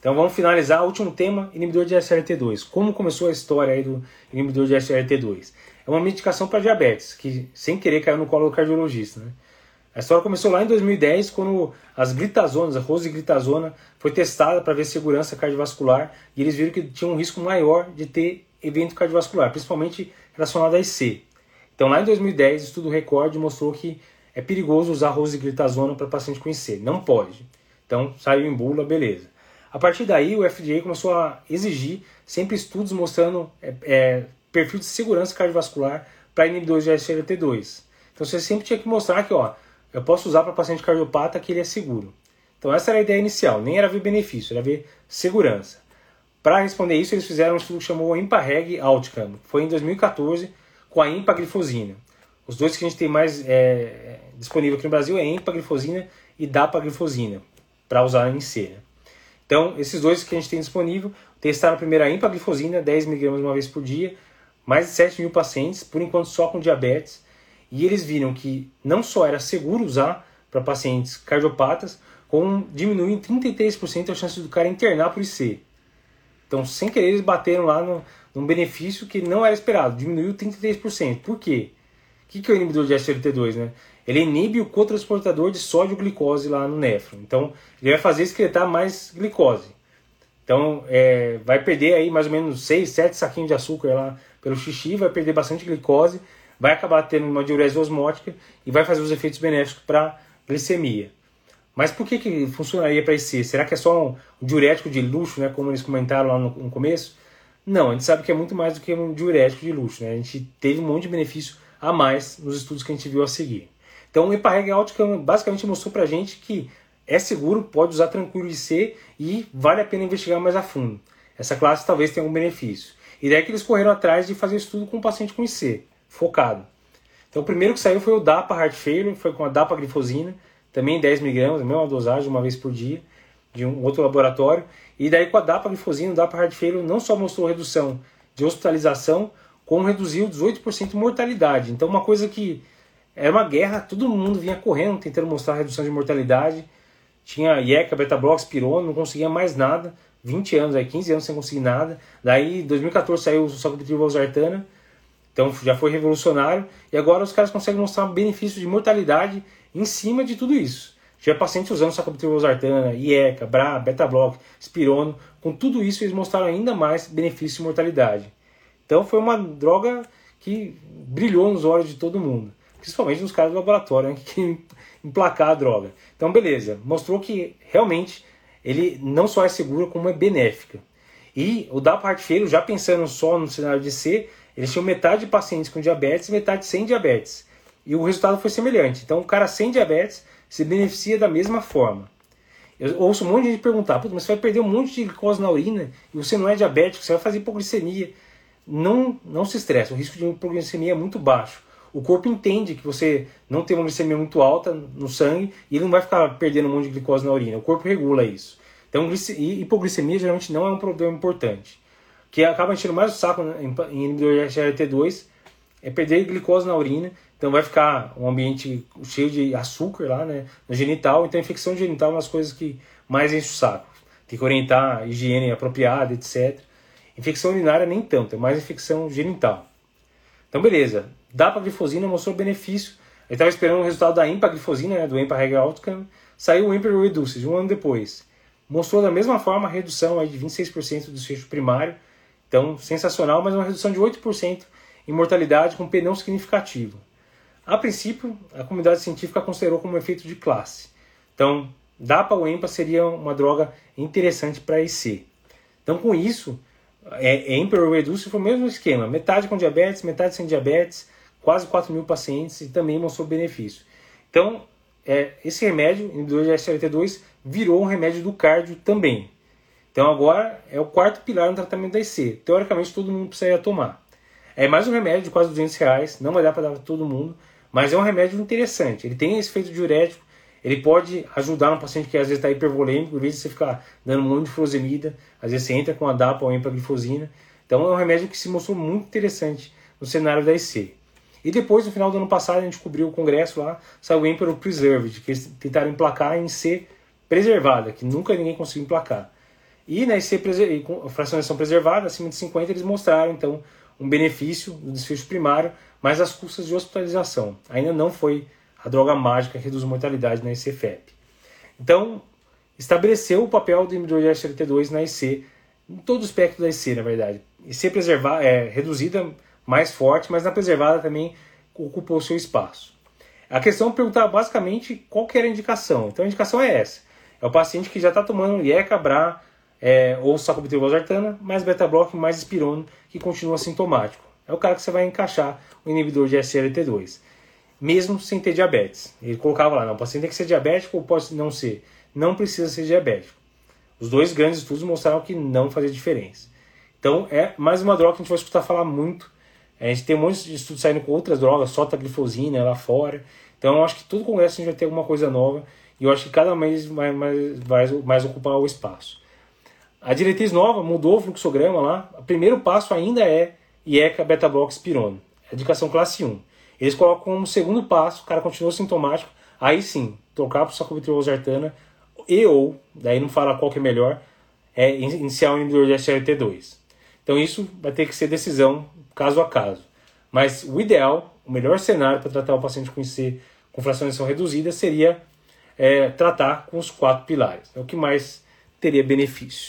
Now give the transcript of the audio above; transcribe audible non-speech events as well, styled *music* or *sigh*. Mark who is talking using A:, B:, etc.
A: Então vamos finalizar o último tema, inibidor de SRT2. Como começou a história aí do inibidor de SRT2? É uma medicação para diabetes, que sem querer caiu no colo do cardiologista. Né? A história começou lá em 2010, quando as glitazonas, a rosiglitazona, foi testada para ver segurança cardiovascular e eles viram que tinha um risco maior de ter evento cardiovascular, principalmente relacionado a IC. Então lá em 2010, o estudo Record mostrou que é perigoso usar rosiglitazona para paciente com IC. Não pode. Então saiu em bula, beleza. A partir daí, o FDA começou a exigir sempre estudos mostrando é, é, perfil de segurança cardiovascular para inibidores de SGLT2. Então você sempre tinha que mostrar que ó, eu posso usar para paciente cardiopata que ele é seguro. Então essa era a ideia inicial, nem era ver benefício, era ver segurança. Para responder isso, eles fizeram um estudo que chamou IMPA-REG Outcome. Foi em 2014 com a empaglifosina. Os dois que a gente tem mais é, disponível aqui no Brasil é empaglifosina e dapaglifosina, para usar em C. Então, esses dois que a gente tem disponível, testaram primeiro a empaglifosina, 10mg uma vez por dia, mais de 7 mil pacientes, por enquanto só com diabetes, e eles viram que não só era seguro usar para pacientes cardiopatas, como diminuiu em 33% a chance do cara internar por IC. Então, sem querer, eles bateram lá no, num benefício que não era esperado, diminuiu 33%. Por quê? O que, que é o inibidor de SGLT2? Né? Ele inibe o cotransportador de sódio-glicose lá no néfron. Então, ele vai fazer excretar mais glicose. Então, é, vai perder aí mais ou menos 6, 7 saquinhos de açúcar lá pelo xixi, vai perder bastante glicose, vai acabar tendo uma diurese osmótica e vai fazer os efeitos benéficos para glicemia. Mas por que, que funcionaria para IC? Será que é só um diurético de luxo, né, como eles comentaram lá no, no, começo? Não, a gente sabe que é muito mais do que um diurético de luxo. Né? A gente teve um monte de benefício a mais nos estudos que a gente viu a seguir. Então o EPAREG basicamente mostrou para gente que é seguro, pode usar tranquilo IC e vale a pena investigar mais a fundo. Essa classe talvez tenha algum benefício. E daí que eles correram atrás de fazer estudo com o paciente com IC, focado. Então o primeiro que saiu foi o DAPA Heart Failure, foi com a DAPA glifosina, também 10mg, a mesma dosagem, uma vez por dia, de um outro laboratório. E daí com a DAPA glifosina, o DAPA Heart Failure não só mostrou redução de hospitalização, como reduziu 18% de mortalidade. Então uma coisa que era uma guerra, todo mundo vinha correndo, tentando mostrar redução de mortalidade. Tinha IECA, beta-blox, pirona, não conseguia mais nada. 20 anos, aí 15 anos sem conseguir nada. Daí, em 2014 saiu o sacubitril valsartana, então já foi revolucionário. E agora os caras conseguem mostrar benefício de mortalidade em cima de tudo isso. Já paciente usando sacubitril valsartana, IECA, BRA, beta-block, spirono, com tudo isso eles mostraram ainda mais benefício de mortalidade. Então foi uma droga que brilhou nos olhos de todo mundo, principalmente nos caras do laboratório, né, *laughs* que emplacar a droga. Então beleza, mostrou que realmente ele não só é seguro, como é benéfica. E o DAPA Heart Failure, já pensando só no cenário de C, eles tinham metade de pacientes com diabetes e metade sem diabetes. E o resultado foi semelhante. Então, o cara sem diabetes se beneficia da mesma forma. Eu ouço um monte de gente perguntar, mas você vai perder um monte de glicose na urina e você não é diabético, você vai fazer hipoglicemia. Não, não se estresse, o risco de hipoglicemia é muito baixo o corpo entende que você não tem uma glicemia muito alta no sangue e ele não vai ficar perdendo um monte de glicose na urina. O corpo regula isso. Então, hipoglicemia geralmente não é um problema importante. O que acaba enchendo mais o saco em inibidor de SGLT2 é perder glicose na urina. Então, vai ficar um ambiente cheio de açúcar lá né, no genital. Então, a infecção genital é uma das coisas que mais enche o saco. Tem que orientar a higiene apropriada, etc. Infecção urinária nem tanto, é mais infecção genital. Então, beleza. Dapaglifosina mostrou benefício. Ele estava esperando o resultado da empaglifosina, né, do EMPA-REG Outcome. Saiu o EMPA Reduces, um ano depois. Mostrou da mesma forma a redução aí de 26% do desfecho primário. Então, sensacional, mas uma redução de 8% em mortalidade com P não significativo. A princípio, a comunidade científica considerou como um efeito de classe. Então, DAPA ou EMPA seria uma droga interessante para IC. Então, com isso, é, é Reduce foi o mesmo esquema, metade com diabetes, metade sem diabetes, quase 4 mil pacientes e também mostrou benefício. Então, é, esse remédio, inibidor de SGLT2, virou um remédio do cardio também. Então agora é o quarto pilar no tratamento da IC. Teoricamente todo mundo precisaria tomar. É mais um remédio de quase 200 reais, não vai dar para dar para todo mundo, mas é um remédio interessante. Ele tem esse efeito diurético, ele pode ajudar um paciente que às vezes está hipervolêmico, em vez de você ficar dando um monte de furosemida, às vezes você entra com a DAPA ou empaglifosina. Então é um remédio que se mostrou muito interessante no cenário da IC. E depois, no final do ano passado, a gente cobriu o congresso lá, saiu o Emperor Preserved, que eles tentaram emplacar em C preservada, que nunca ninguém conseguiu emplacar. E na IC com fracionação preservada, acima de 50, eles mostraram então um benefício do desfecho primário, mas as custas de hospitalização. Ainda não foi a droga mágica que reduz mortalidade na IC-FEP. Então, estabeleceu o papel do inibidor de SLT2 na IC, em todo o espectro da IC, na verdade. IC preservar, é, reduzida, mais forte, mas na preservada também ocupou seu espaço. A questão perguntava basicamente qual que era a indicação. Então a indicação é essa. É o paciente que já está tomando IECA, BRA é, ou sacubitril valsartana, mais beta-block, mais espirona, que continua sintomático. É o cara que você vai encaixar o inibidor de SLT2, mesmo sem ter diabetes. Ele colocava lá, não, o paciente tem que ser diabético ou pode não ser. Não precisa ser diabético. Os dois grandes estudos mostraram que não fazia diferença. Então é mais uma droga que a gente vai escutar falar muito a gente tem um monte de estudos saindo com outras drogas, só glifosina lá fora. Então eu acho que todo congresso a gente vai ter alguma coisa nova e eu acho que cada mês vai mais, vai mais ocupar o espaço. A diretriz nova mudou o fluxograma lá. O primeiro passo ainda é IECA beta block spirona. É indicação classe 1. Eles colocam como segundo passo, o cara continua sintomático, aí sim, trocar para o sacubitril/valsartana e ou, daí não fala qual que é melhor, é iniciar um inibidor de SLT2. Então isso vai ter que ser decisão caso a caso. Mas o ideal, o melhor cenário para tratar o paciente com IC com fracionação reduzida seria é, tratar com os quatro pilares. É o que mais teria benefício.